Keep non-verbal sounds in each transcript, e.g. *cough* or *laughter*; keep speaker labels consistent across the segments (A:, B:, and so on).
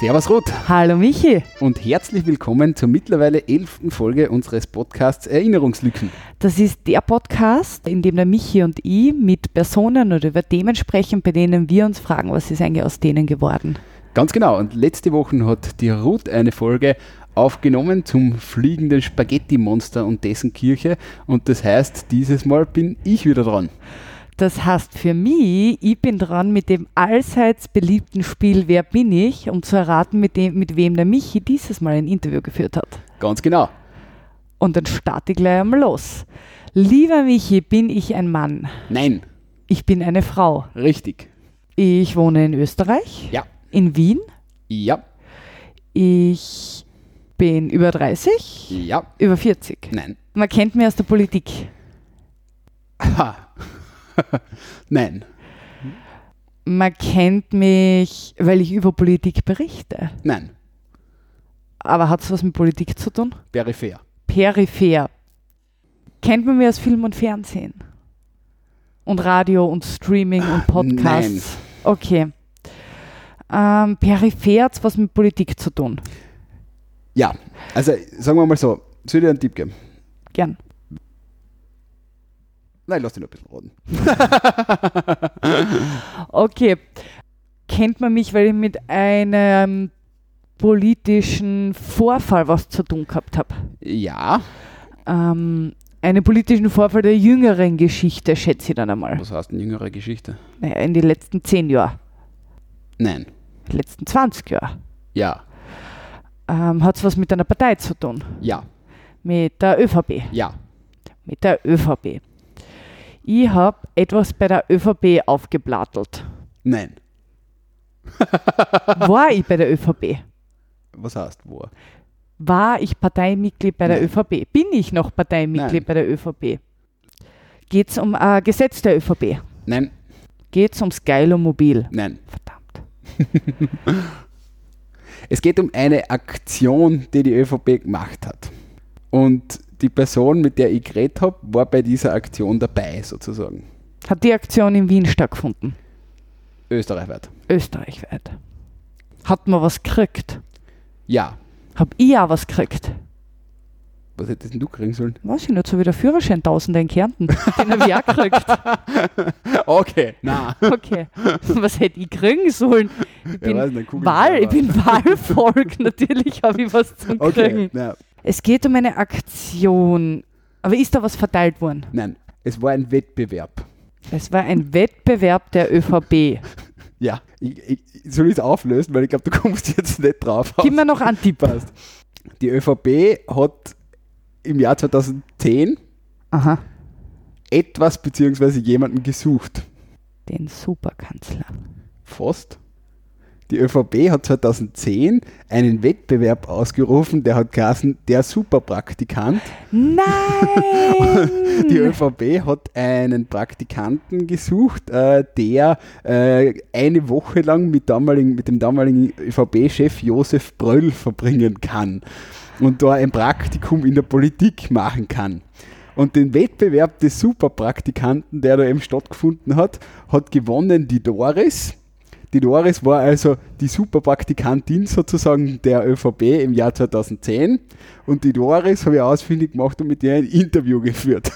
A: Servus Ruth
B: Hallo Michi.
A: und herzlich willkommen zur mittlerweile elften Folge unseres Podcasts Erinnerungslücken.
B: Das ist der Podcast, in dem der Michi und ich mit Personen oder über Themen sprechen, bei denen wir uns fragen, was ist eigentlich aus denen geworden.
A: Ganz genau, und letzte Woche hat die Ruth eine Folge aufgenommen zum fliegenden Spaghetti-Monster und dessen Kirche und das heißt, dieses Mal bin ich wieder dran.
B: Das heißt für mich, ich bin dran mit dem allseits beliebten Spiel Wer bin ich, um zu erraten, mit, dem, mit wem der Michi dieses Mal ein Interview geführt hat.
A: Ganz genau.
B: Und dann starte ich gleich einmal los. Lieber Michi, bin ich ein Mann?
A: Nein,
B: Ich bin eine Frau.
A: richtig.
B: Ich wohne in Österreich,
A: Ja.
B: in Wien.
A: Ja.
B: Ich bin über 30,
A: Ja.
B: über 40.
A: Nein.
B: Man kennt mich aus der Politik.
A: Ha. *laughs* Nein.
B: Man kennt mich, weil ich über Politik berichte.
A: Nein.
B: Aber hat es was mit Politik zu tun?
A: Peripher.
B: Peripher. Kennt man mich aus Film und Fernsehen? Und Radio und Streaming und Podcasts? Okay. Ähm, peripher hat was mit Politik zu tun.
A: Ja. Also sagen wir mal so, soll ich dir einen Tipp geben?
B: Gern.
A: Nein, lass dich noch ein bisschen raten. *laughs*
B: Okay. Kennt man mich, weil ich mit einem politischen Vorfall was zu tun gehabt habe?
A: Ja.
B: Ähm, einen politischen Vorfall der jüngeren Geschichte, schätze ich dann einmal.
A: Was heißt eine jüngere Geschichte?
B: Naja, in den letzten 10 Jahren,
A: Nein.
B: in den letzten 20 Jahren.
A: Ja.
B: Ähm, hat es was mit einer Partei zu tun?
A: Ja.
B: Mit der ÖVP.
A: Ja.
B: Mit der ÖVP. Ich habe etwas bei der ÖVP aufgeblattelt.
A: Nein. *laughs*
B: War ich bei der ÖVP?
A: Was heißt wo?
B: War ich Parteimitglied bei der
A: Nein.
B: ÖVP? Bin ich noch Parteimitglied
A: Nein.
B: bei der ÖVP? Geht es um ein Gesetz der ÖVP?
A: Nein.
B: Geht es ums Geilomobil?
A: Nein.
B: Verdammt. *laughs*
A: Es geht um eine Aktion, die die ÖVP gemacht hat. Und die Person, mit der ich geredet habe, war bei dieser Aktion dabei, sozusagen.
B: Hat die Aktion in Wien stattgefunden?
A: Österreichweit.
B: Österreichweit. Hat man was gekriegt?
A: Ja.
B: Hab ich auch was gekriegt?
A: Was hättest denn du kriegen sollen?
B: Weiß ich nicht, so wie der Führerschein Tausender in Kärnten. Den habe ich auch gekriegt. *laughs*
A: Okay, na.
B: Okay. Was hätte ich kriegen sollen? Ich bin,
A: weiß nicht,
B: Wahl, ich bin Wahlvolk. *laughs* Natürlich habe ich was zum
A: Okay,
B: Kriegen.
A: na,
B: Es geht um eine Aktion. Aber ist da was verteilt worden?
A: nein. Es war ein Wettbewerb.
B: Es war ein Wettbewerb der ÖVP. *laughs*
A: Ja. Ich, ich, soll ich es auflösen, weil ich glaube, du kommst jetzt nicht drauf.
B: Gib mir noch einen Tipp.
A: Passt. Die ÖVP hat im Jahr 2010
B: Aha.
A: etwas bzw. jemanden gesucht.
B: Den Superkanzler.
A: Fast. Die ÖVP hat 2010 einen Wettbewerb ausgerufen, der hat geheißen, der Superpraktikant.
B: Nein! *laughs*
A: Die ÖVP hat einen Praktikanten gesucht, äh, der äh, eine Woche lang mit, damaligen, mit dem damaligen ÖVP-Chef Josef Bröll verbringen kann und da ein Praktikum in der Politik machen kann. Und den Wettbewerb des Superpraktikanten, der da eben stattgefunden hat, hat gewonnen die Doris. Die Doris war also die Superpraktikantin sozusagen der ÖVP im Jahr 2010. Und die Doris habe ich ausfindig gemacht und mit ihr ein Interview geführt.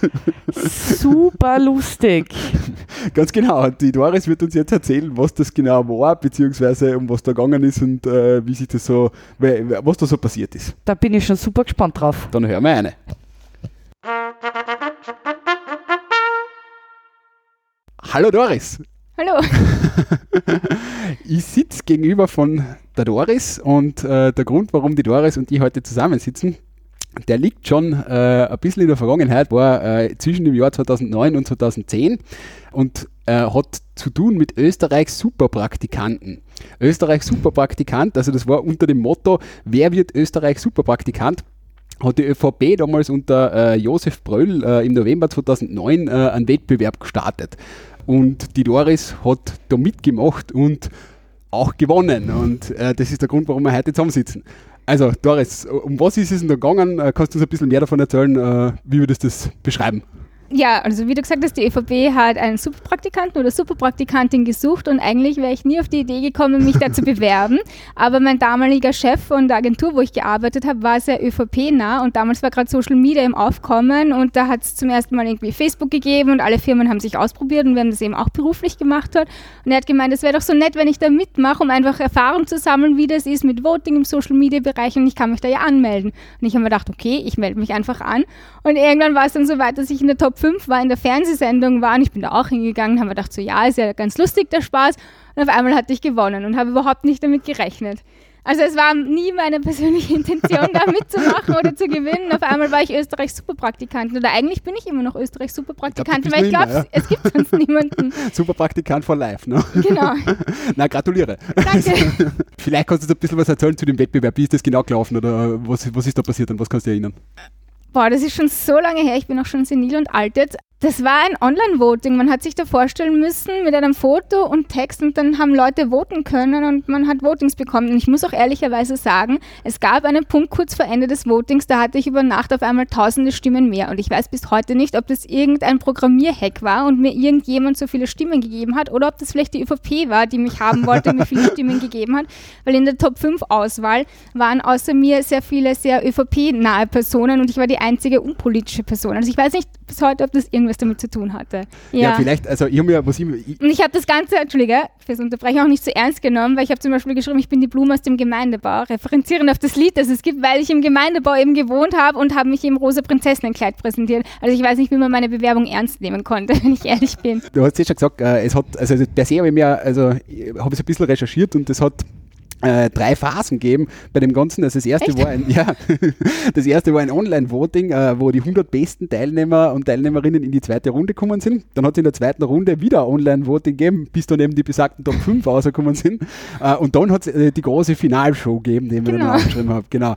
B: Super lustig. *laughs*
A: Ganz genau. Und die Doris wird uns jetzt erzählen, was das genau war, beziehungsweise um was da gegangen ist und äh, wie sich das so, was da so passiert ist.
B: Da bin ich schon super gespannt drauf.
A: Dann hören wir eine. Hallo Doris.
C: Hallo. *laughs*
A: Ich sitze gegenüber von der Doris und äh, der Grund, warum die Doris und ich heute zusammensitzen, der liegt schon äh, ein bisschen in der Vergangenheit, war äh, zwischen dem Jahr 2009 und 2010 und äh, hat zu tun mit Österreichs Superpraktikanten. Österreichs Superpraktikant, also das war unter dem Motto, wer wird Österreichs Superpraktikant? hat die ÖVP damals unter äh, Josef Bröll äh, im November 2009 äh, einen Wettbewerb gestartet. Und die Doris hat da mitgemacht und auch gewonnen. Und äh, das ist der Grund, warum wir heute zusammensitzen. Also, Doris, um was ist es denn da gegangen? Äh, kannst du uns ein bisschen mehr davon erzählen? Äh, wie würdest du das beschreiben?
C: Ja, also wie du gesagt hast, die ÖVP hat einen Superpraktikanten oder Superpraktikantin gesucht und eigentlich wäre ich nie auf die Idee gekommen, mich da zu *laughs* bewerben. Aber mein damaliger Chef von der Agentur, wo ich gearbeitet habe, war sehr ÖVP-nah und damals war gerade Social Media im Aufkommen und da hat es zum ersten Mal irgendwie Facebook gegeben und alle Firmen haben sich ausprobiert und wir haben das eben auch beruflich gemacht. Hat. Und er hat gemeint, es wäre doch so nett, wenn ich da mitmache, um einfach Erfahrung zu sammeln, wie das ist mit Voting im Social Media Bereich und ich kann mich da ja anmelden. Und ich habe mir gedacht, okay, ich melde mich einfach an. Und irgendwann war es dann so weit, dass ich in der Top 5 war, in der Fernsehsendung war und ich bin da auch hingegangen, haben wir gedacht, so ja, ist ja ganz lustig der Spaß. Und auf einmal hatte ich gewonnen und habe überhaupt nicht damit gerechnet. Also es war nie meine persönliche *laughs* Intention, da mitzumachen oder zu gewinnen. Auf einmal war ich Österreichs Superpraktikantin. Oder eigentlich bin ich immer noch Österreichs Superpraktikantin, weil ich glaube, ja. es gibt sonst niemanden. *laughs*
A: Superpraktikant for life, ne?
C: Genau. *laughs*
A: Na, gratuliere.
C: Danke.
A: Vielleicht kannst du ein bisschen was erzählen zu dem Wettbewerb. Wie ist das genau gelaufen oder was, was ist da passiert und was kannst du dir erinnern?
C: Boah, das ist schon so lange her, ich bin auch schon senil und alt jetzt. Das war ein Online-Voting. Man hat sich da vorstellen müssen mit einem Foto und Text und dann haben Leute voten können und man hat Votings bekommen. Und ich muss auch ehrlicherweise sagen, es gab einen Punkt kurz vor Ende des Votings, da hatte ich über Nacht auf einmal tausende Stimmen mehr. Und ich weiß bis heute nicht, ob das irgendein Programmierhack war und mir irgendjemand so viele Stimmen gegeben hat oder ob das vielleicht die ÖVP war, die mich haben wollte und mir viele Stimmen gegeben hat. Weil in der Top 5 Auswahl waren außer mir sehr viele sehr ÖVP-nahe Personen und ich war die einzige unpolitische Person. Also ich weiß nicht bis heute, ob das irgendwas was damit zu tun hatte.
A: Ja, ja vielleicht, also ich habe mir, was ich, ich
C: Und ich habe das Ganze, Entschuldige, fürs Unterbrechen auch nicht so ernst genommen, weil ich habe zum Beispiel geschrieben, ich bin die Blume aus dem Gemeindebau, referenzierend auf das Lied, das es gibt, weil ich im Gemeindebau eben gewohnt habe und habe mich im rosa Prinzessinnenkleid präsentiert. Also ich weiß nicht, wie man meine Bewerbung ernst nehmen konnte, *laughs* wenn ich ehrlich bin.
A: Du hast ja schon gesagt, äh, es hat, also per se habe ich mir, also habe ich ein bisschen recherchiert und es hat äh, drei Phasen geben bei dem Ganzen. Also das erste Echt? war ein, *laughs* ja, das erste war ein Online-Voting, äh, wo die 100 besten Teilnehmer und Teilnehmerinnen in die zweite Runde gekommen sind. Dann hat es in der zweiten Runde wieder Online-Voting gegeben, bis dann eben die besagten Top *laughs* 5 rausgekommen sind. Äh, und dann hat es äh, die große Finalshow gegeben, die ich genau. mir dann aufgeschrieben habe. Genau.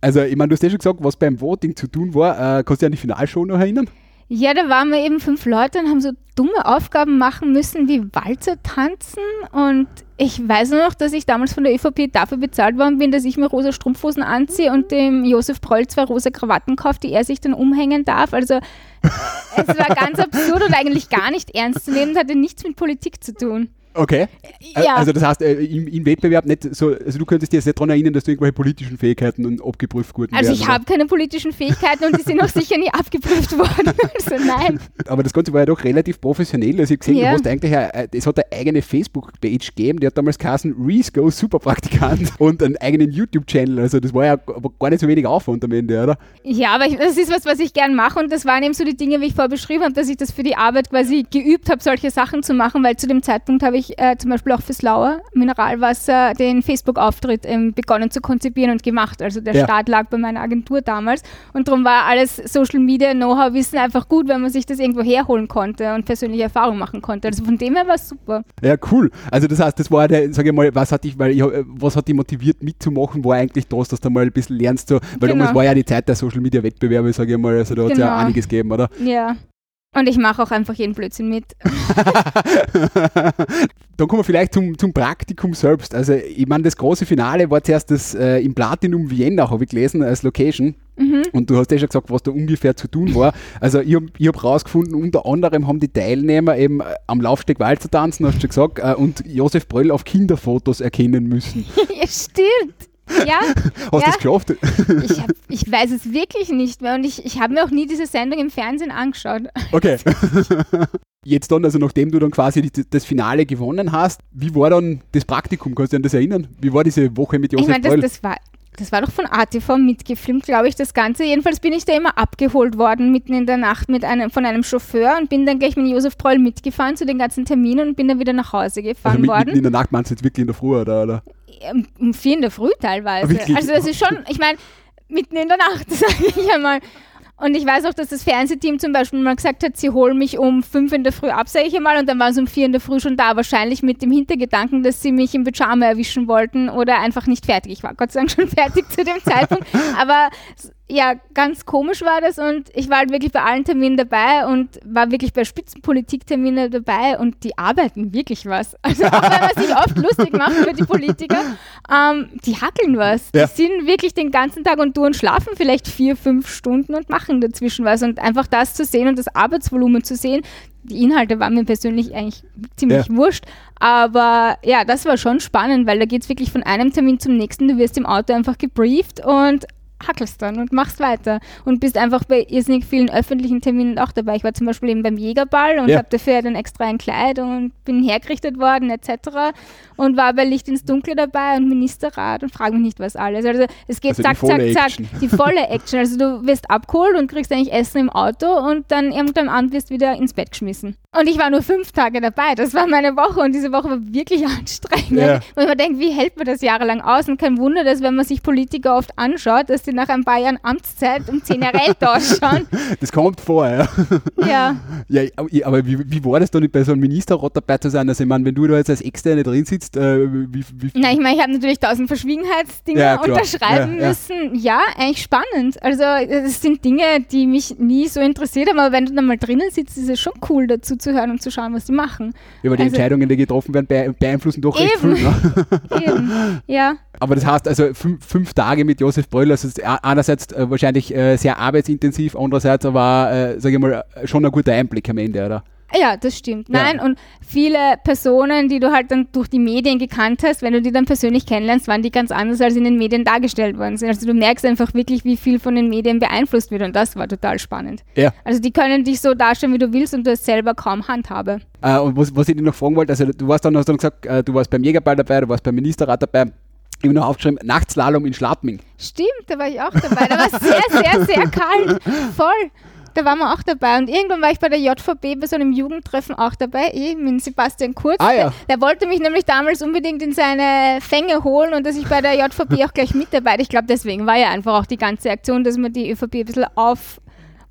A: Also, ich meine, du hast ja schon gesagt, was beim Voting zu tun war. Äh, kannst du dich an die Finalshow noch erinnern?
C: Ja, da waren wir eben fünf Leute und haben so dumme Aufgaben machen müssen wie Walzer tanzen. Und ich weiß noch, dass ich damals von der ÖVP dafür bezahlt worden bin, dass ich mir rosa Strumpfhosen anziehe und dem Josef Proll zwei rosa Krawatten kaufe, die er sich dann umhängen darf. Also es war ganz *laughs* absurd und eigentlich gar nicht ernst zu nehmen, hatte nichts mit Politik zu tun.
A: Okay.
C: Ja.
A: Also das heißt, äh, im, im, Wettbewerb nicht so, also du könntest dir jetzt nicht daran erinnern, dass du irgendwelche politischen Fähigkeiten und abgeprüft wurden.
C: Also ich habe keine politischen Fähigkeiten und die sind auch sicher nie abgeprüft worden. *laughs* Also nein.
A: Aber das Ganze war ja doch relativ professionell. Also ich gesehen, ja. du hast eigentlich, es hat eine eigene Facebook-Page gegeben, die hat damals geheißen Reese Go Superpraktikant *laughs* und einen eigenen YouTube-Channel. Also das war ja gar nicht so wenig Aufwand am Ende, oder?
C: Ja, aber ich, das ist was, was ich gern mache und das waren eben so die Dinge, wie ich vorher beschrieben habe, dass ich das für die Arbeit quasi geübt habe, solche Sachen zu machen, weil zu dem Zeitpunkt habe ich ich äh, zum Beispiel auch fürs Lauer Mineralwasser den Facebook-Auftritt ähm, begonnen zu konzipieren und gemacht. Also der ja. Start lag bei meiner Agentur damals und darum war alles Social Media Know-how Wissen einfach gut, wenn man sich das irgendwo herholen konnte und persönliche Erfahrungen machen konnte. Also von dem her war es super.
A: Ja, cool. Also das heißt, das war der, sage ich mal, was hat dich, weil ich, was hat dich motiviert mitzumachen, war eigentlich das, dass du mal ein bisschen lernst, so, weil genau. damals war ja die Zeit der Social Media Wettbewerbe, sage ich mal, also da hat es ja genau. einiges gegeben, oder?
C: Ja. Und ich mache auch einfach jeden Blödsinn mit. *laughs*
A: Dann kommen wir vielleicht zum, zum Praktikum selbst. Also, ich meine, das große Finale war zuerst das äh, im Platinum Vienna, habe ich gelesen, als Location. Mhm. Und du hast ja schon gesagt, was da ungefähr zu tun war. Also, ich habe hab rausgefunden, unter anderem haben die Teilnehmer eben äh, am Laufsteg Walzer tanzen, hast du schon gesagt, äh, und Josef Bröll auf Kinderfotos erkennen müssen. *laughs*
C: ja, stimmt. Ja. *laughs*
A: Hast du
C: ja.
A: das geschafft?
C: Ich, hab, *laughs* ich weiß es wirklich nicht mehr und ich, ich habe mir auch nie diese Sendung im Fernsehen angeschaut.
A: Okay. *laughs* Jetzt dann, also nachdem du dann quasi die, das Finale gewonnen hast, wie war dann das Praktikum? Kannst du dich an das erinnern? Wie war diese Woche mit Josef
C: Ich meine, das, das, war, das war doch von ATV mitgefilmt, glaube ich, das Ganze. Jedenfalls bin ich da immer abgeholt worden, mitten in der Nacht mit einem, von einem Chauffeur und bin dann gleich mit Josef Proll mitgefahren zu den ganzen Terminen und bin dann wieder nach Hause gefahren
A: also
C: worden.
A: Mitten in der Nacht meinst du jetzt wirklich in der Früh, oder? oder?
C: um vier in der Früh teilweise. Wirklich? Also das ist schon, ich meine, mitten in der Nacht, *laughs* sage ich einmal. Und ich weiß auch, dass das Fernsehteam zum Beispiel mal gesagt hat, sie holen mich um fünf in der Früh ab, sage ich einmal, und dann waren sie um vier in der Früh schon da. Wahrscheinlich mit dem Hintergedanken, dass sie mich im Pyjama erwischen wollten oder einfach nicht fertig. Ich war Gott sei Dank schon *laughs* fertig zu dem Zeitpunkt. Aber ja, ganz komisch war das und ich war halt wirklich bei allen Terminen dabei und war wirklich bei Spitzenpolitikterminen dabei und die arbeiten wirklich was. *laughs* Also auch wenn man sich oft lustig macht über die Politiker, ähm, die hackeln was.
A: Ja.
C: Die sind wirklich den ganzen Tag und du und schlafen vielleicht vier, fünf Stunden und machen dazwischen was und einfach das zu sehen und das Arbeitsvolumen zu sehen, die Inhalte waren mir persönlich eigentlich ziemlich
A: Ja.
C: wurscht. Aber ja, das war schon spannend, weil da geht es wirklich von einem Termin zum nächsten. Du wirst im Auto einfach gebrieft und hackelst dann und machst weiter und bist einfach bei irrsinnig vielen öffentlichen Terminen auch dabei. Ich war zum Beispiel eben beim Jägerball und
A: Ja.
C: habe dafür dann extra ein Kleid und bin hergerichtet worden etc. Und war bei Licht ins Dunkle dabei und Ministerrat und frage mich nicht was alles. Also es geht
A: Also
C: zack, zack,
A: Action.
C: zack. Die volle Action. Also du wirst abgeholt und kriegst eigentlich Essen im Auto und dann irgendwann Abend wirst du wieder ins Bett geschmissen. Und ich war nur fünf Tage dabei. Das war meine Woche und diese Woche war wirklich *laughs* anstrengend.
A: Ja.
C: Und man denkt, wie hält man das jahrelang aus? Und kein Wunder, dass wenn man sich Politiker oft anschaut, dass die nach ein paar Jahren Amtszeit um zehn Jahre älter ausschauen. *laughs*
A: Das kommt vor, *laughs* ja.
C: Ja.
A: Ja, aber- wie, wie war das dann bei so einem Ministerrat dabei zu sein? Also ich meine, wenn du da jetzt als Externe drin sitzt, äh, wie, wie,
C: Na, ich meine, ich habe natürlich tausend Verschwiegenheitsdinge
A: Ja,
C: unterschreiben müssen. Ja, eigentlich spannend. Also es sind Dinge, die mich nie so interessiert haben, aber wenn du dann mal drinnen sitzt, ist es schon cool, dazu zu hören und zu schauen, was die machen.
A: ja, aber die
C: also-
A: Entscheidungen, die getroffen werden, bee- beeinflussen doch recht
C: Eben.
A: viel. Ne? *laughs*
C: Eben. Ja.
A: Aber das heißt also fünf, fünf Tage mit Josef Bröll, also es ist a- einerseits äh, wahrscheinlich äh, sehr arbeitsintensiv, andererseits aber, äh, sage ich mal, schon ein guter Einblick am Ende, oder?
C: Ja, das stimmt.
A: Ja.
C: Nein, und viele Personen, die du halt dann durch die Medien gekannt hast, wenn du die dann persönlich kennenlernst, waren die ganz anders, als in den Medien dargestellt worden sind. Also du merkst einfach wirklich, wie viel von den Medien beeinflusst wird und das war total spannend.
A: Ja.
C: Also die können dich so darstellen, wie du willst und du hast selber kaum Handhabe.
A: Äh, und was, was ich dir noch fragen wollte, also du warst dann, hast dann gesagt, äh, du warst beim Jägerball dabei, du warst beim Ministerrat dabei. Ich habe noch aufgeschrieben, Nachtslalom in Schladming.
C: Stimmt, da war ich auch dabei. Da war es sehr, sehr, sehr kalt. *laughs* Voll. Da waren wir auch dabei. Und irgendwann war ich bei der JVB bei so einem Jugendtreffen auch dabei, eben mit Sebastian Kurz.
A: Ah, ja.
C: der, der wollte mich nämlich damals unbedingt in seine Fänge holen und dass ich bei der JVB auch gleich mitarbeite. Ich glaube, deswegen war ja einfach auch die ganze Aktion, dass man die ÖVP ein bisschen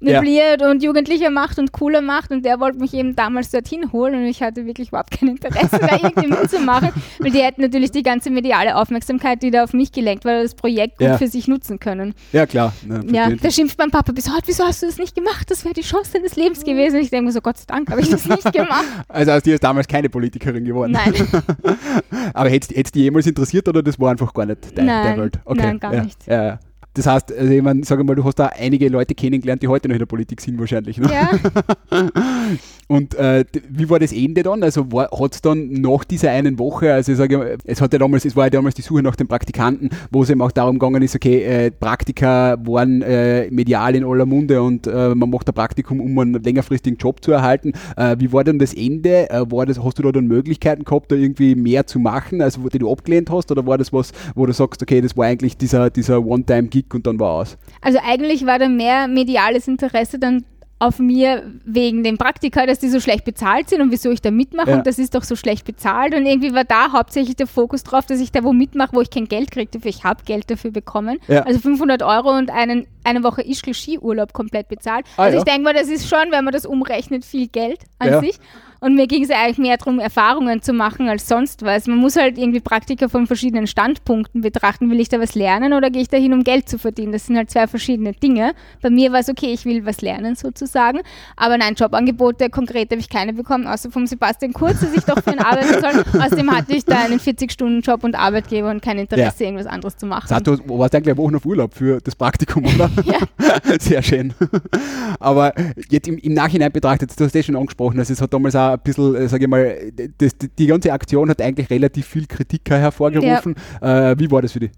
C: aufmöbliert und jugendlicher macht und cooler macht. Und der wollte mich eben damals dorthin holen und ich hatte wirklich überhaupt kein Interesse, da irgendwie mitzumachen, *laughs* weil die hätten natürlich die ganze mediale Aufmerksamkeit, die da auf mich gelenkt war, das Projekt gut
A: Ja.
C: für sich nutzen können.
A: Ja, klar. Ne,
C: Ja, da schimpft mein Papa bis heute, wieso hast du das nicht gemacht? Das wäre die Chance deines Lebens gewesen. Und ich denke mir so, Gott sei Dank habe ich das nicht gemacht. *laughs*
A: also aus dir ist damals keine Politikerin geworden.
C: Nein, *laughs*
A: Aber hätte es die jemals interessiert oder das war einfach gar nicht dein,
C: Nein,
A: deine Welt?
C: nein, gar
A: ja,
C: nicht.
A: Ja, ja. Das heißt, also ich meine, sag mal, du hast da einige Leute kennengelernt, die heute noch in der Politik sind wahrscheinlich. Ne?
C: ja. *laughs*
A: Und äh, wie war das Ende dann? Also hat es dann nach dieser einen Woche, also ich sage, mal, es hat ja damals, es war ja damals die Suche nach den Praktikanten, wo es eben auch darum gegangen ist, okay, äh, Praktika waren äh, medial in aller Munde und äh, man macht ein Praktikum, um einen längerfristigen Job zu erhalten. Äh, wie war denn das Ende? Äh, war das, hast du da dann Möglichkeiten gehabt, da irgendwie mehr zu machen, also wo die du abgelehnt hast, oder war das was, wo du sagst, okay, das war eigentlich dieser, dieser One-Time-Gig und dann war aus?
C: Also eigentlich war da mehr mediales Interesse dann auf mir wegen dem Praktika, dass die so schlecht bezahlt sind und wieso ich da mitmache
A: Ja.
C: und das ist doch so schlecht bezahlt und irgendwie war da hauptsächlich der Fokus drauf, dass ich da wo mitmache, wo ich kein Geld kriege dafür. Ich habe Geld dafür bekommen.
A: Ja.
C: Also 500 Euro und einen, eine Woche Ischgl Skiurlaub komplett bezahlt.
A: Ah,
C: also
A: ja.
C: ich denke mal, das ist schon, wenn man das umrechnet, viel Geld an
A: Ja.
C: sich. Und mir ging es eigentlich mehr darum, Erfahrungen zu machen als sonst was. Man muss halt irgendwie Praktika von verschiedenen Standpunkten betrachten. Will ich da was lernen oder gehe ich da hin, um Geld zu verdienen? Das sind halt zwei verschiedene Dinge. Bei mir war es okay, ich will was lernen sozusagen. Aber nein, Jobangebote konkret habe ich keine bekommen, außer vom Sebastian Kurz, dass ich doch für ihn arbeiten soll. *laughs* Außerdem hatte ich da einen 40-Stunden-Job und Arbeitgeber und kein Interesse, irgendwas anderes zu machen.
A: Du warst eigentlich Wochen auf Urlaub für das Praktikum, oder? *laughs*
C: Ja.
A: Sehr schön. Aber jetzt im, im Nachhinein betrachtet, du hast das schon angesprochen, also es hat damals auch ein bisschen, äh, sage ich mal, das, die, ganze Aktion hat eigentlich relativ viel Kritik hervorgerufen. Äh, wie war das für dich?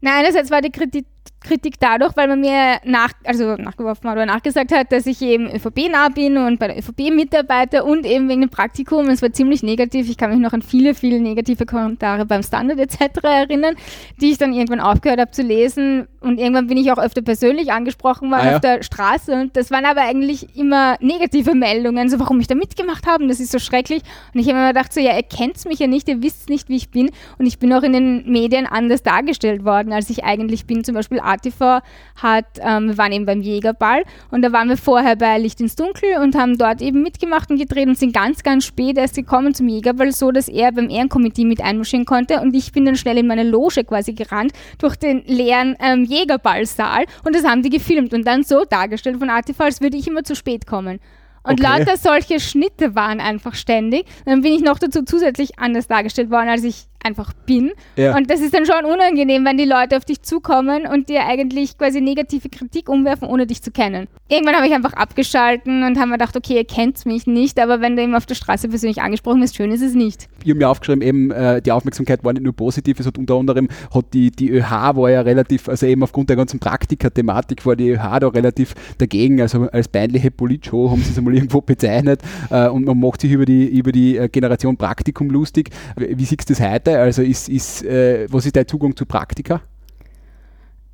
C: Nein, einerseits war die Kritik, Kritik dadurch, weil man mir nach, also nachgeworfen hat oder nachgesagt hat, dass ich eben ÖVP-nah bin und bei der ÖVP mitarbeite und eben wegen dem Praktikum. Es war ziemlich negativ. Ich kann mich noch an viele, viele negative Kommentare beim Standard etc. erinnern, die ich dann irgendwann aufgehört habe zu lesen. Und irgendwann bin ich auch öfter persönlich angesprochen worden
A: Ah ja.
C: auf der Straße. Und das waren aber eigentlich immer negative Meldungen, so warum ich da mitgemacht habe. Das ist so schrecklich. Und ich habe mir gedacht, so ja, ihr kennt mich ja nicht, ihr wisst nicht, wie ich bin. Und ich bin auch in den Medien anders dargestellt worden, als ich eigentlich bin. Zum Beispiel Beispiel ATV hat, ähm, wir waren eben beim Jägerball und da waren wir vorher bei Licht ins Dunkel und haben dort eben mitgemacht und gedreht und sind ganz, ganz spät erst gekommen zum Jägerball, so dass er beim Ehrenkomitee mit einmarschieren konnte und ich bin dann schnell in meine Loge quasi gerannt durch den leeren ähm, Jägerballsaal und das haben die gefilmt und dann so dargestellt von ATV, als würde ich immer zu spät kommen. Und
A: Okay.
C: lauter solche Schnitte waren einfach ständig. Und dann bin ich noch dazu zusätzlich anders dargestellt worden, als ich einfach bin.
A: Ja.
C: Und das ist dann schon unangenehm, wenn die Leute auf dich zukommen und dir eigentlich quasi negative Kritik umwerfen, ohne dich zu kennen. Irgendwann habe ich einfach abgeschalten und habe mir gedacht, okay, ihr kennt mich nicht, aber wenn du eben auf der Straße persönlich angesprochen wirst, schön ist es nicht.
A: ich habe mir aufgeschrieben, eben äh, die Aufmerksamkeit war nicht nur positiv, es hat unter anderem hat die, die ÖH war ja relativ, also eben aufgrund der ganzen Praktika-Thematik war die ÖH da relativ dagegen, also als peinliche Politshow haben sie es einmal *laughs* irgendwo bezeichnet äh, und man macht sich über die, über die äh, Generation Praktikum lustig. Wie, wie siehst du das heute? Also ist, ist, äh, was ist dein Zugang zu Praktika?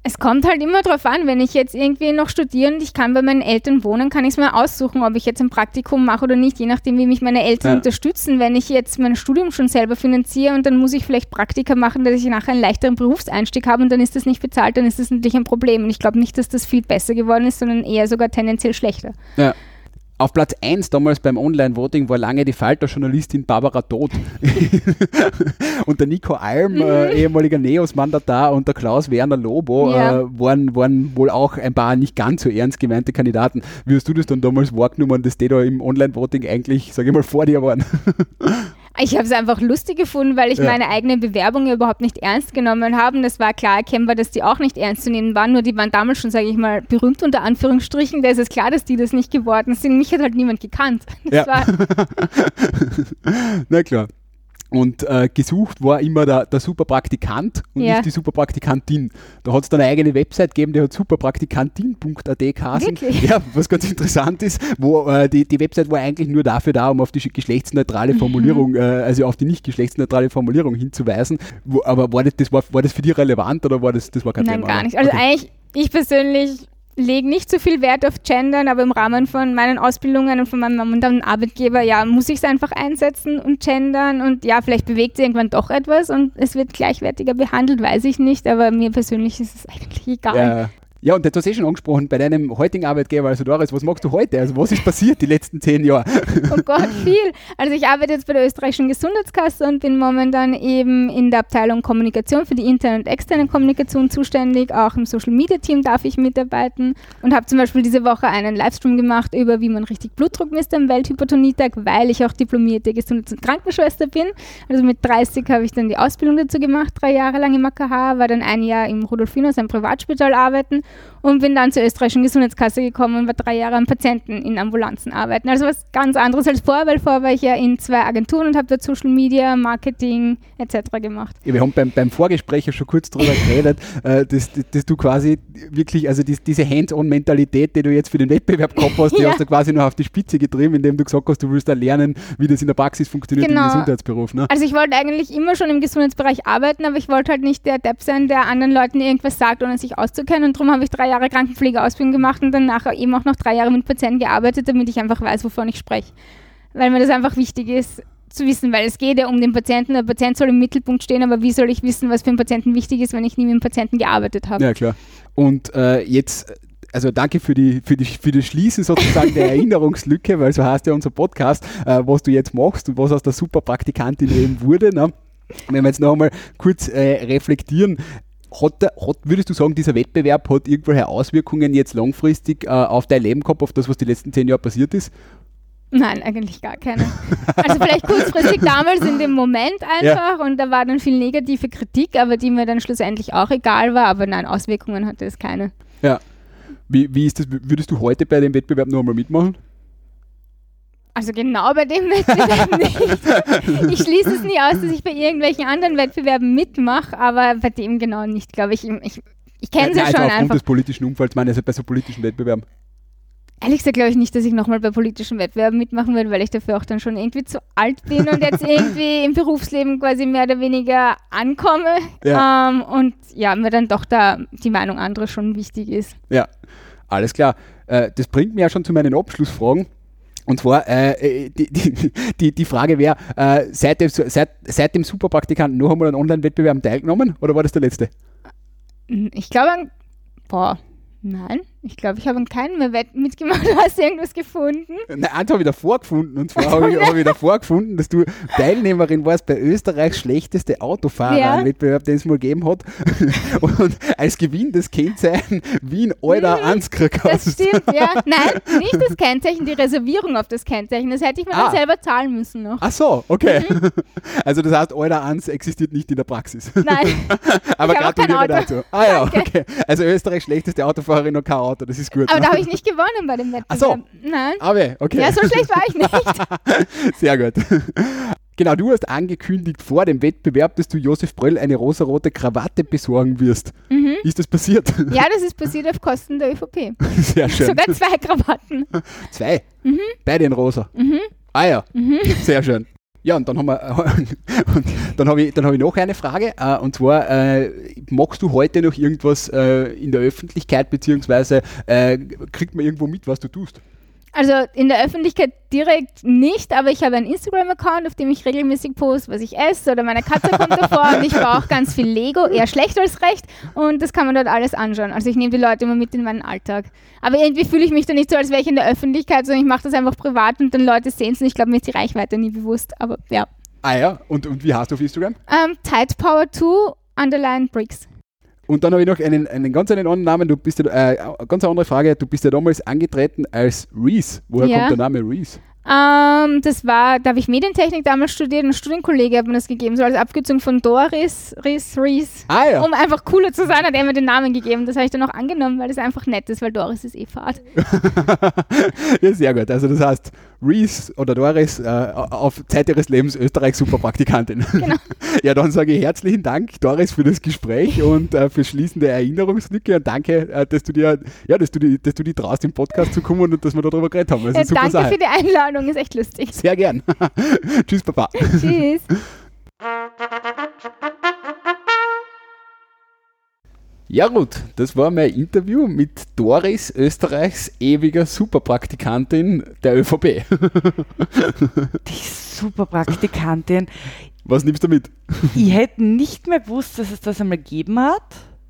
C: Es kommt halt immer drauf an, wenn ich jetzt irgendwie noch studiere und ich kann bei meinen Eltern wohnen, kann ich es mir aussuchen, ob ich jetzt ein Praktikum mache oder nicht, je nachdem, wie mich meine Eltern
A: Ja.
C: unterstützen. Wenn ich jetzt mein Studium schon selber finanziere und dann muss ich vielleicht Praktika machen, dass ich nachher einen leichteren Berufseinstieg habe und dann ist das nicht bezahlt, dann ist das natürlich ein Problem. Und ich glaube nicht, dass das viel besser geworden ist, sondern eher sogar tendenziell schlechter.
A: Ja. Auf Platz 1 damals beim Online-Voting war lange die Falter-Journalistin Barbara Todt. *laughs* und der Nico Alm, äh, ehemaliger Neos-Mandatar, und der Klaus Werner Lobo
C: Ja.
A: äh, waren, waren wohl auch ein paar nicht ganz so ernst gemeinte Kandidaten. Wie hast du das dann damals wahrgenommen, dass die da im Online-Voting eigentlich, sage ich mal, vor dir waren? *laughs*
C: Ich habe es einfach lustig gefunden, weil ich
A: Ja.
C: meine eigene Bewerbung ja überhaupt nicht ernst genommen habe. Das war klar erkennbar, dass die auch nicht ernst zu nehmen waren. Nur die waren damals schon, sage ich mal, berühmt unter Anführungsstrichen. Da ist es klar, dass die das nicht geworden sind. Mich hat halt niemand gekannt. Das
A: Ja. *laughs* Na klar. Und äh, gesucht war immer der, der Superpraktikant und
C: Ja.
A: nicht die Superpraktikantin. Da hat es dann eine eigene Website gegeben, die hat superpraktikantin.at geheißen. Ja, was ganz interessant ist, wo äh, die, die Website war eigentlich nur dafür da, um auf die geschlechtsneutrale Formulierung, äh, also auf die nicht geschlechtsneutrale Formulierung hinzuweisen. Wo, aber war das, das war, war das für dich relevant oder war das, das war kein
C: nein,
A: Thema?
C: gar
A: oder?
C: nicht. Also
A: Okay.
C: eigentlich, ich persönlich lege nicht so viel Wert auf Gendern, aber im Rahmen von meinen Ausbildungen und von meinem momentanen Arbeitgeber, ja, muss ich es einfach einsetzen und gendern und ja, vielleicht bewegt es irgendwann doch etwas und es wird gleichwertiger behandelt, weiß ich nicht, aber mir persönlich ist es eigentlich egal.
A: Ja. Ja, und jetzt hast du eh schon angesprochen, bei deinem heutigen Arbeitgeber, also Doris, was machst du heute? Also was ist passiert die letzten zehn Jahre?
C: Oh Gott, viel. Also ich arbeite jetzt bei der österreichischen Gesundheitskasse und bin momentan eben in der Abteilung Kommunikation für die interne und externe Kommunikation zuständig. Auch im Social Media Team darf ich mitarbeiten und habe zum Beispiel diese Woche einen Livestream gemacht über, wie man richtig Blutdruck misst am Welthypertonietag, weil ich auch diplomierte Gesundheits- und Krankenschwester bin. Also mit 30 habe ich dann die Ausbildung dazu gemacht, drei Jahre lang im AKH, war dann ein Jahr im Rudolfinus, einem Privatspital arbeiten und bin dann zur österreichischen Gesundheitskasse gekommen und war drei Jahre am Patienten in Ambulanzen arbeiten. Also was ganz anderes als vorher, weil vorher war ich ja in zwei Agenturen und habe dort Social Media, Marketing etc. gemacht.
A: Ja, wir haben beim, beim Vorgespräch ja schon kurz darüber *laughs* geredet, äh, dass, dass, du quasi wirklich, also dies, diese Hands-on-Mentalität, die du jetzt für den Wettbewerb gehabt hast, die *laughs*
C: Ja.
A: hast du quasi noch auf die Spitze getrieben, indem du gesagt hast, du willst da lernen, wie das in der Praxis funktioniert
C: Genau.
A: im Gesundheitsberuf. Ne?
C: Also ich wollte eigentlich immer schon im Gesundheitsbereich arbeiten, aber ich wollte halt nicht der Depp sein, der anderen Leuten irgendwas sagt, ohne sich auszukennen. Und darum habe ich drei Jahre Krankenpflegeausbildung gemacht und dann nachher eben auch noch drei Jahre mit Patienten gearbeitet, damit ich einfach weiß, wovon ich spreche. Weil mir das einfach wichtig ist zu wissen, weil es geht ja um den Patienten. Der Patient soll im Mittelpunkt stehen, aber wie soll ich wissen, was für den Patienten wichtig ist, wenn ich nie mit dem Patienten gearbeitet habe?
A: Ja, klar. Und äh, jetzt, also danke für, die, für, die, für das Schließen sozusagen der *laughs* Erinnerungslücke, weil so heißt ja unser Podcast, äh, was du jetzt machst und was aus der Superpraktikantin eben wurde. Ne? Wenn wir jetzt noch einmal kurz äh, reflektieren, hat, der, hat, würdest du sagen, dieser Wettbewerb hat irgendwelche Auswirkungen jetzt langfristig äh, auf dein Leben gehabt, auf das, was die letzten zehn Jahre passiert ist?
C: Nein, eigentlich gar keine. Also vielleicht kurzfristig *laughs* damals in dem Moment einfach und da war dann viel negative Kritik, aber die mir dann schlussendlich auch egal war, aber nein, Auswirkungen hatte es keine.
A: Ja. Wie, wie ist das, würdest du heute bei dem Wettbewerb noch einmal mitmachen?
C: Also genau bei dem *laughs* Wettbewerb nicht. Ich schließe es nie aus, dass ich bei irgendwelchen anderen Wettbewerben mitmache, aber bei dem genau nicht, glaube ich. Ich, ich kenne es ja,
A: Nein, also
C: schon
A: aufgrund
C: einfach.
A: des politischen Umfelds, meine ich, also bei so politischen Wettbewerben.
C: Ehrlich gesagt glaube ich nicht, dass ich nochmal bei politischen Wettbewerben mitmachen würde, weil ich dafür auch dann schon irgendwie zu alt bin und jetzt irgendwie im Berufsleben quasi mehr oder weniger ankomme.
A: Ja.
C: Ähm, und ja, mir dann doch da die Meinung anderer schon wichtig ist.
A: Ja, alles klar. Äh, das bringt mir ja schon zu meinen Abschlussfragen. Und zwar, äh, die, die, *laughs* die, die Frage wäre, äh, seit, dem, seit, seit dem Superpraktikanten noch einmal an Online-Wettbewerben teilgenommen oder war das der letzte?
C: Ich glaube, Boah, nein. Ich glaube, ich habe an keinen mehr Wett mitgemacht. *laughs* Hast du irgendwas gefunden?
A: Nein, eins habe ich davor gefunden. Und zwar habe ich, hab ich davor gefunden, dass du Teilnehmerin warst bei Österreichs schlechteste Autofahrer-Wettbewerb,
C: Ja.
A: den es mal gegeben hat. *laughs* Und als Gewinn das Kennzeichen Wien Alter
C: Mhm,
A: Anskrug
C: Das stimmt, ja. *laughs* Nein, nicht das Kennzeichen, die Reservierung auf das Kennzeichen. Das hätte ich mir
A: Ah.
C: dann selber zahlen müssen noch.
A: Ach so, okay.
C: Mhm.
A: Also das heißt, Alter Ans existiert nicht in der Praxis.
C: Nein,
A: Aber gratuliere dazu. Ah ja, okay. Also Österreichs schlechteste Autofahrerin und kein Auto, das ist gut.
C: aber
A: ne?
C: da habe ich nicht gewonnen bei dem Wettbewerb.
A: Ach so.
C: Nein.
A: Aber, okay.
C: Ja, so schlecht war ich nicht. *laughs*
A: Sehr gut. Genau, du hast angekündigt vor dem Wettbewerb, dass du Josef Bröll eine rosarote Krawatte besorgen wirst.
C: Mhm.
A: Ist das passiert?
C: Ja, das ist passiert auf Kosten der ÖVP. *laughs*
A: Sehr schön.
C: Sogar zwei Krawatten.
A: Zwei. Beide in rosa.
C: Mhm.
A: Ah ja, sehr schön. Ja, und dann haben wir, *laughs* und dann habe ich, hab ich noch eine Frage. Äh, und zwar, äh, magst du heute noch irgendwas äh, in der Öffentlichkeit, beziehungsweise äh, kriegt man irgendwo mit, was du tust?
C: Also in der Öffentlichkeit direkt nicht, aber ich habe einen Instagram-Account, auf dem ich regelmäßig poste, was ich esse oder meine Katze kommt *laughs* davor und ich baue auch ganz viel Lego, eher schlecht als recht und das kann man dort alles anschauen. Also ich nehme die Leute immer mit in meinen Alltag. Aber irgendwie fühle ich mich da nicht so, als wäre ich in der Öffentlichkeit, sondern ich mache das einfach privat und dann Leute sehen es und ich glaube, mir ist die Reichweite nie bewusst. Aber ja.
A: Ah ja, und, und wie hast du auf Instagram?
C: Ähm, Tide Power 2 Underline Bricks.
A: Und dann habe ich noch einen, einen ganz einen anderen Namen. Du bist ja, äh, eine ganz andere Frage. Du bist ja damals angetreten als Reese. Woher
C: Ja.
A: kommt der Name Reese?
C: Ähm, das war, da habe ich Medientechnik damals studiert und ein Studienkollege hat mir das gegeben, so als Abkürzung von Doris, Ries, Ries.
A: Ah ja.
C: Um einfach cooler zu sein, hat er mir den Namen gegeben. Das habe ich dann auch angenommen, weil das einfach nett ist, weil Doris ist eh Fahrt. *laughs*
A: ja, sehr gut. Also das heißt, Reese oder Doris äh, auf Zeit ihres Lebens Österreich Superpraktikantin.
C: Genau. *laughs*
A: ja, dann sage ich herzlichen Dank, Doris, für das Gespräch und äh, fürs Schließen der Erinnerungslücke und danke, äh, dass du dir, ja, dass du die, dass du die traust, im Podcast zu kommen und dass wir darüber geredet haben. Das
C: Ja, danke
A: Sache.
C: für die Einladung, ist echt lustig.
A: Sehr gern. *laughs* Tschüss, Papa.
C: Tschüss. *laughs*
A: Ja gut, das war mein Interview mit Doris, Österreichs ewiger Superpraktikantin der ÖVP. *laughs*
B: Die Superpraktikantin.
A: Was nimmst du mit?
B: Ich hätte nicht mehr gewusst, dass es das einmal gegeben hat.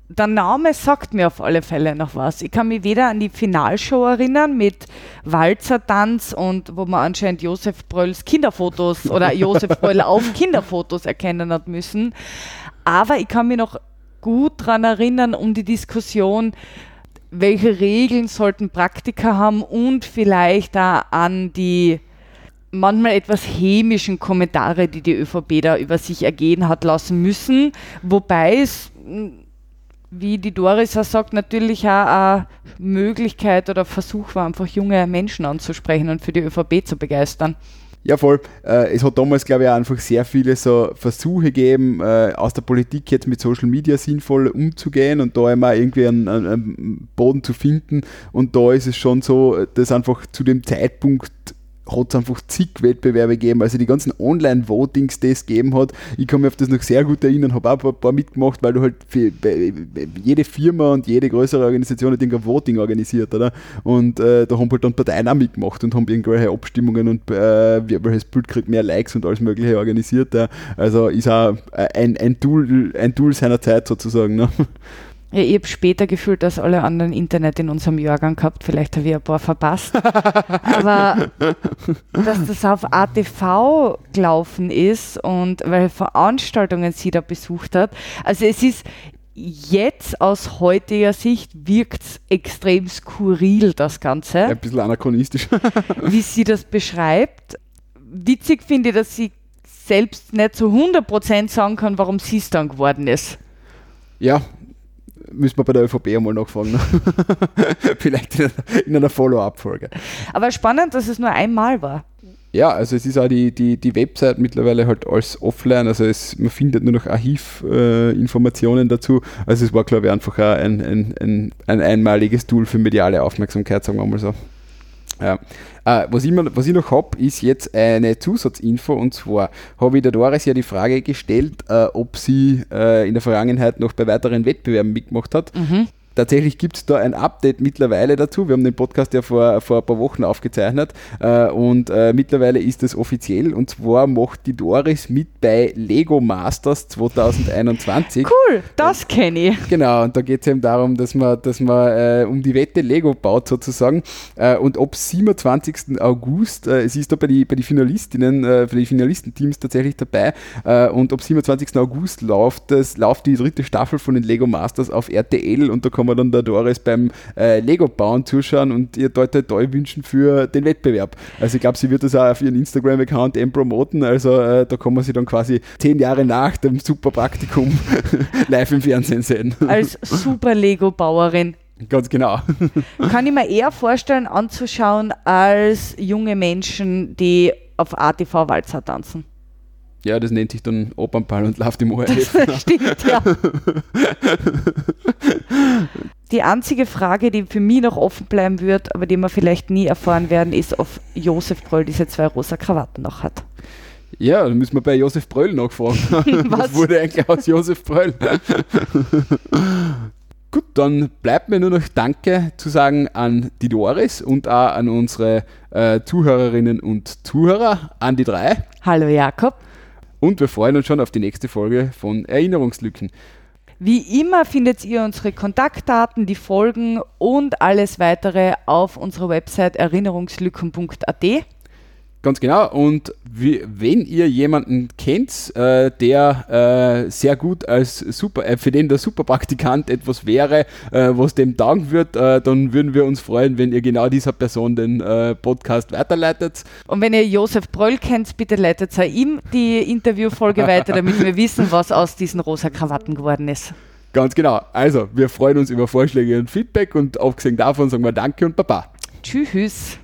B: Der Name sagt mir auf alle Fälle noch was. Ich kann mich weder an die Finalshow erinnern mit Walzertanz und wo man anscheinend Josef Brölls Kinderfotos oder Josef *laughs* Bröll auf Kinderfotos erkennen hat müssen. Aber ich kann mich noch gut daran erinnern um die Diskussion, welche Regeln sollten Praktiker haben und vielleicht da an die manchmal etwas hämischen Kommentare, die die ÖVP da über sich ergehen hat lassen müssen. Wobei es, mh, wie die Doris auch sagt, natürlich auch eine Möglichkeit oder Versuch war, einfach junge Menschen anzusprechen und für die ÖVP zu begeistern.
A: Ja, voll. Äh, es hat damals, glaube ich, auch einfach sehr viele so Versuche gegeben, äh, aus der Politik jetzt mit Social Media sinnvoll umzugehen und da immer irgendwie einen, einen, einen Boden zu finden. Und da ist es schon so, dass einfach zu dem Zeitpunkt hat es einfach zig Wettbewerbe gegeben, also die ganzen Online-Votings, die es gegeben hat. Ich kann mich auf das noch sehr gut erinnern, habe auch ein paar, mitgemacht, weil du halt für, jede Firma und jede größere Organisation hat irgendein Voting organisiert, oder? Und äh, da haben halt dann Parteien auch mitgemacht und haben irgendwelche Abstimmungen und äh, welches Bild kriegt mehr Likes und alles Mögliche organisiert. Ja. Also ist auch ein, ein, Tool, ein Tool seiner Zeit sozusagen. Ne?
B: Ja, ich habe später gefühlt als alle anderen Internet in unserem Jahrgang gehabt. Vielleicht habe ich ein paar verpasst. *laughs* Aber dass das auf ATV gelaufen ist und welche Veranstaltungen sie da besucht hat. Also es ist jetzt aus heutiger Sicht wirkt es extrem skurril, das Ganze,
A: Ein bisschen anachronistisch. *laughs*
B: wie sie das beschreibt. Witzig finde ich, dass sie selbst nicht zu 100% sagen kann, warum sie es dann geworden ist.
A: Ja, müssen wir bei der ÖVP einmal nachfragen. Ne? *laughs* Vielleicht in einer, in einer Follow-up-Folge.
B: Aber spannend, dass es nur einmal war.
A: Ja, also es ist auch die, die, die Website mittlerweile halt alles offline, also es, man findet nur noch Archivinformationen äh, dazu. Also es war, glaube ich, einfach auch ein, ein, ein, ein einmaliges Tool für mediale Aufmerksamkeit, sagen wir mal so. Ja. Äh, was, ich mir, was ich noch habe, ist jetzt eine Zusatzinfo und zwar habe ich der Doris ja die Frage gestellt, äh, ob sie äh, in der Vergangenheit noch bei weiteren Wettbewerben mitgemacht hat. Tatsächlich gibt es da ein Update mittlerweile dazu. Wir haben den Podcast ja vor, vor ein paar Wochen aufgezeichnet äh, und äh, mittlerweile ist es offiziell und zwar macht die Doris mit bei Lego Masters 2021.
B: Cool, das kenne ich.
A: Genau, und da geht es eben darum, dass man, dass man äh, um die Wette Lego baut sozusagen äh, und ab 27. August, äh, es ist da bei den bei die Finalistinnen, äh, für die Finalistenteams tatsächlich dabei und ab 27. August läuft, das, läuft die dritte Staffel von den Lego Masters auf RTL und da kann man dann der Doris beim Lego bauen zuschauen und ihr dort toll wünschen für den Wettbewerb. Also ich glaube, sie wird das auch auf ihren Instagram-Account eben promoten, also da kann man sie dann quasi zehn Jahre nach dem Superpraktikum *laughs* live im Fernsehen sehen.
B: Als super Lego-Bauerin.
A: Ganz genau.
B: Kann ich mir eher vorstellen, anzuschauen, als junge Menschen, die auf ATV Walzer tanzen.
A: Ja, das nennt sich dann Opernball und läuft im
B: ORF. *laughs* Stimmt, ja. die einzige Frage, die für mich noch offen bleiben wird, aber die wir vielleicht nie erfahren werden, ist, ob Josef Bröll diese zwei rosa Krawatten noch hat.
A: Ja, dann müssen wir bei Josef Bröll nachfragen. *laughs* Was? Was wurde eigentlich aus Josef Bröll? *laughs* Gut, dann bleibt mir nur noch Danke zu sagen an die Doris und auch an unsere äh, Zuhörerinnen und Zuhörer, an die drei.
B: Hallo Jakob.
A: Und wir freuen uns schon auf die nächste Folge von Erinnerungslücken.
B: Wie immer findet ihr unsere Kontaktdaten, die Folgen und alles weitere auf unserer Website erinnerungslücken.at.
A: Ganz genau. Und wie, wenn ihr jemanden kennt, äh, der äh, sehr gut als super, äh, für den der Superpraktikant etwas wäre, äh, was dem taugen wird, äh, dann würden wir uns freuen, wenn ihr genau dieser Person den äh, Podcast weiterleitet.
B: Und wenn ihr Josef Bröll kennt, bitte leitet ihm die Interviewfolge weiter, damit wir wissen, was aus diesen rosa Krawatten geworden ist.
A: Ganz genau. Also, wir freuen uns über Vorschläge und Feedback und abgesehen davon sagen wir Danke und Baba.
B: Tschüss.